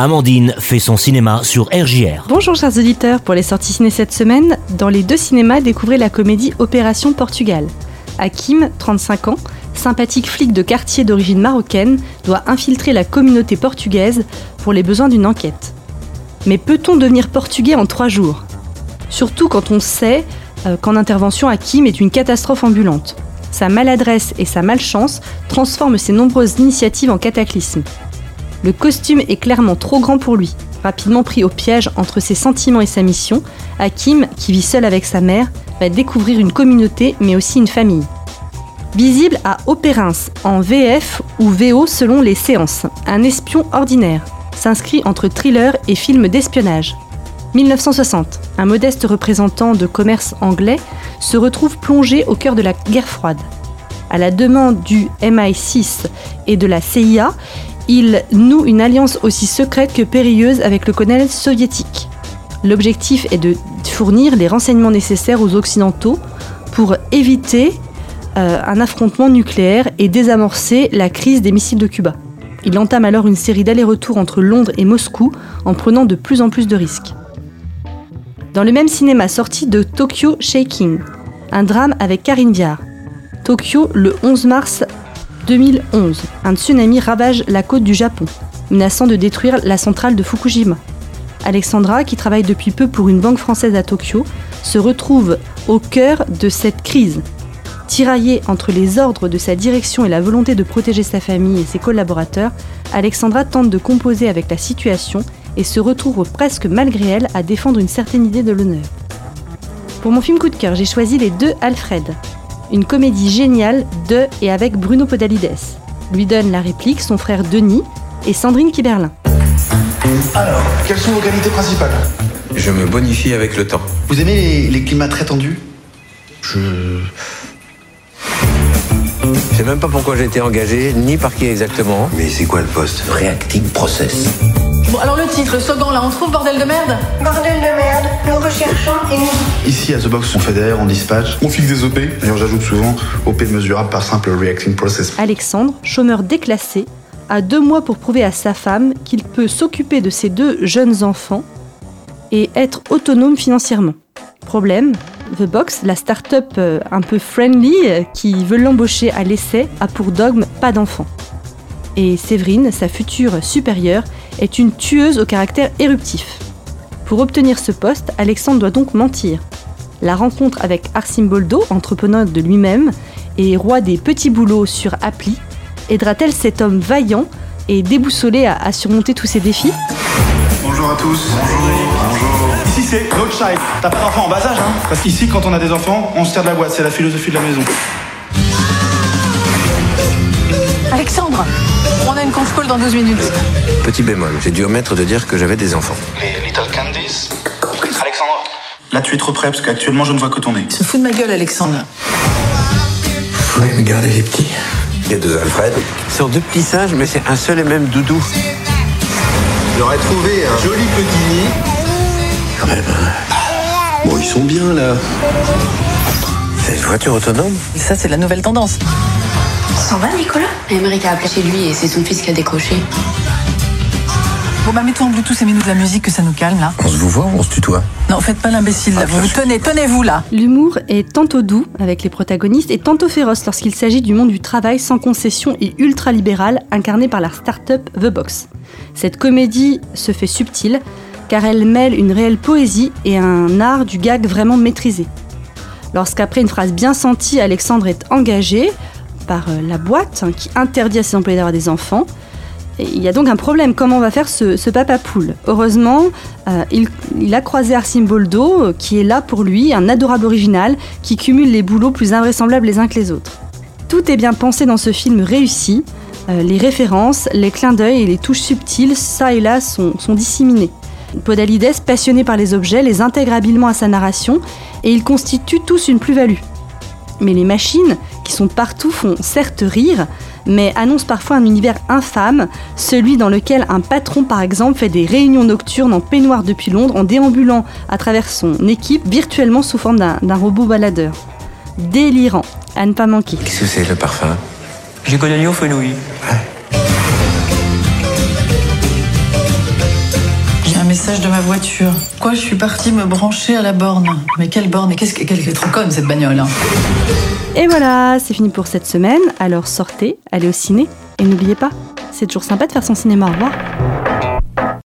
Amandine fait son cinéma sur RJR. Bonjour chers auditeurs, pour les sorties ciné cette semaine, dans les deux cinémas, découvrez la comédie Opération Portugal. Hakim, 35 ans, sympathique flic de quartier d'origine marocaine, doit infiltrer la communauté portugaise pour les besoins d'une enquête. Mais peut-on devenir portugais en trois jours? Surtout quand on sait euh, qu'en intervention, Hakim est une catastrophe ambulante. Sa maladresse et sa malchance transforment ses nombreuses initiatives en cataclysme. Le costume est clairement trop grand pour lui. Rapidement pris au piège entre ses sentiments et sa mission, Hakim, qui vit seul avec sa mère, va découvrir une communauté mais aussi une famille. Visible à Opérins, en VF ou VO selon les séances, un espion ordinaire s'inscrit entre thriller et film d'espionnage. 1960, un modeste représentant de commerce anglais se retrouve plongé au cœur de la guerre froide. À la demande du MI6 et de la CIA, il noue une alliance aussi secrète que périlleuse avec le colonel soviétique. L'objectif est de fournir les renseignements nécessaires aux Occidentaux pour éviter euh, un affrontement nucléaire et désamorcer la crise des missiles de Cuba. Il entame alors une série d'allers-retours entre Londres et Moscou en prenant de plus en plus de risques. Dans le même cinéma sorti de Tokyo Shaking, un drame avec Karine Viard. Tokyo le 11 mars 2011, un tsunami ravage la côte du Japon, menaçant de détruire la centrale de Fukushima. Alexandra, qui travaille depuis peu pour une banque française à Tokyo, se retrouve au cœur de cette crise. Tiraillée entre les ordres de sa direction et la volonté de protéger sa famille et ses collaborateurs, Alexandra tente de composer avec la situation et se retrouve presque malgré elle à défendre une certaine idée de l'honneur. Pour mon film coup de cœur, j'ai choisi Les deux Alfred, une comédie géniale de et avec Bruno Podalides. Lui donne la réplique son frère Denis et Sandrine Kiberlin. Alors, quelles sont vos qualités principales? Je me bonifie avec le temps. Vous aimez les, les climats très tendus? Je. Je sais même pas pourquoi j'ai été engagé, ni par qui exactement. Mais c'est quoi le poste? Reacting Process. Bon, alors le titre, le slogan là, on trouve bordel de merde? Bordel de merde, Ici, à The Box, on fédère, on dispatch, on fixe des OP, et j'ajoute souvent OP mesurable par simple reacting process. Alexandre, chômeur déclassé, a deux mois pour prouver à sa femme qu'il peut s'occuper de ses deux jeunes enfants et être autonome financièrement. Problème, The Box, la start-up euh, un peu friendly euh, qui veut l'embaucher à l'essai, a pour dogme pas d'enfant. Et Séverine, sa future supérieure, est une tueuse au caractère éruptif. Pour obtenir ce poste, Alexandre doit donc mentir. La rencontre avec Arsim Boldo, entrepreneur de lui-même et roi des petits boulots sur appli, aidera-t-elle cet homme vaillant et déboussolé à, à surmonter tous ces défis? Bonjour à tous. Bonjour. Ici, c'est No Child. T'as pas d'enfant en bas âge, hein? Parce qu'ici, quand on a des enfants, on se tire de la boîte. C'est la philosophie de la maison. Alexandre On a une conf call dans 12 minutes. Petit bémol, j'ai dû omettre de dire que j'avais des enfants. Little Candies. Alexandre. Là, tu es trop près, parce qu'actuellement, je ne vois que ton nez. Se fout de ma gueule, Alexandre. Vous voulez me garder les petits? Il y a deux Alfred. Ce sont deux petits singes, mais c'est un seul et même doudou. J'aurais trouvé un joli petit nid. Quand même. Bon, ils sont bien là. C'est une voiture autonome? Ça, c'est la nouvelle tendance. Ça va, Nicolas? Émeric a appelé chez lui et c'est son fils qui a décroché. Bon, bah, mets-toi en Bluetooth et mets-nous de la musique que ça nous calme, là. On se vous voit ou on se tutoie Non, faites pas l'imbécile, là. Vous vous tenez, tenez-vous, là. L'humour est tantôt doux avec les protagonistes et tantôt féroce lorsqu'il s'agit du monde du travail sans concession et ultra-libéral incarné par la start-up The Box. Cette comédie se fait subtile car elle mêle une réelle poésie et un art du gag vraiment maîtrisé. Lorsqu'après une phrase bien sentie, Alexandre est engagé par euh, la boîte hein, qui interdit à ses employés d'avoir des enfants, il y a donc un problème, comment va faire ce, papa poule Heureusement, euh, il, a croisé Arsim Boldo, euh, qui est là pour lui, un adorable original, qui cumule les boulots plus invraisemblables les uns que les autres. Tout est bien pensé dans ce film réussi, euh, les références, les clins d'œil et les touches subtiles, ça et là, sont, sont disséminés. Podalides, passionné par les objets, les intègre habilement à sa narration, et ils constituent tous une plus-value. Mais les machines, qui sont partout, font certes rire, mais annoncent parfois un univers infâme, celui dans lequel un patron par exemple fait des réunions nocturnes en peignoir depuis Londres en déambulant à travers son équipe virtuellement sous forme d'un d'un robot baladeur. Délirant, à ne pas manquer. Qu'est-ce que c'est le parfum? J'ai connu au fenouil. De ma voiture. Quoi, je suis partie me brancher à la borne. Mais quelle borne? Et qu'est-ce qu'elle est cette bagnole. hein? Et voilà, c'est fini pour cette semaine. Alors sortez, allez au ciné et n'oubliez pas, c'est toujours sympa de faire son cinéma. Au revoir.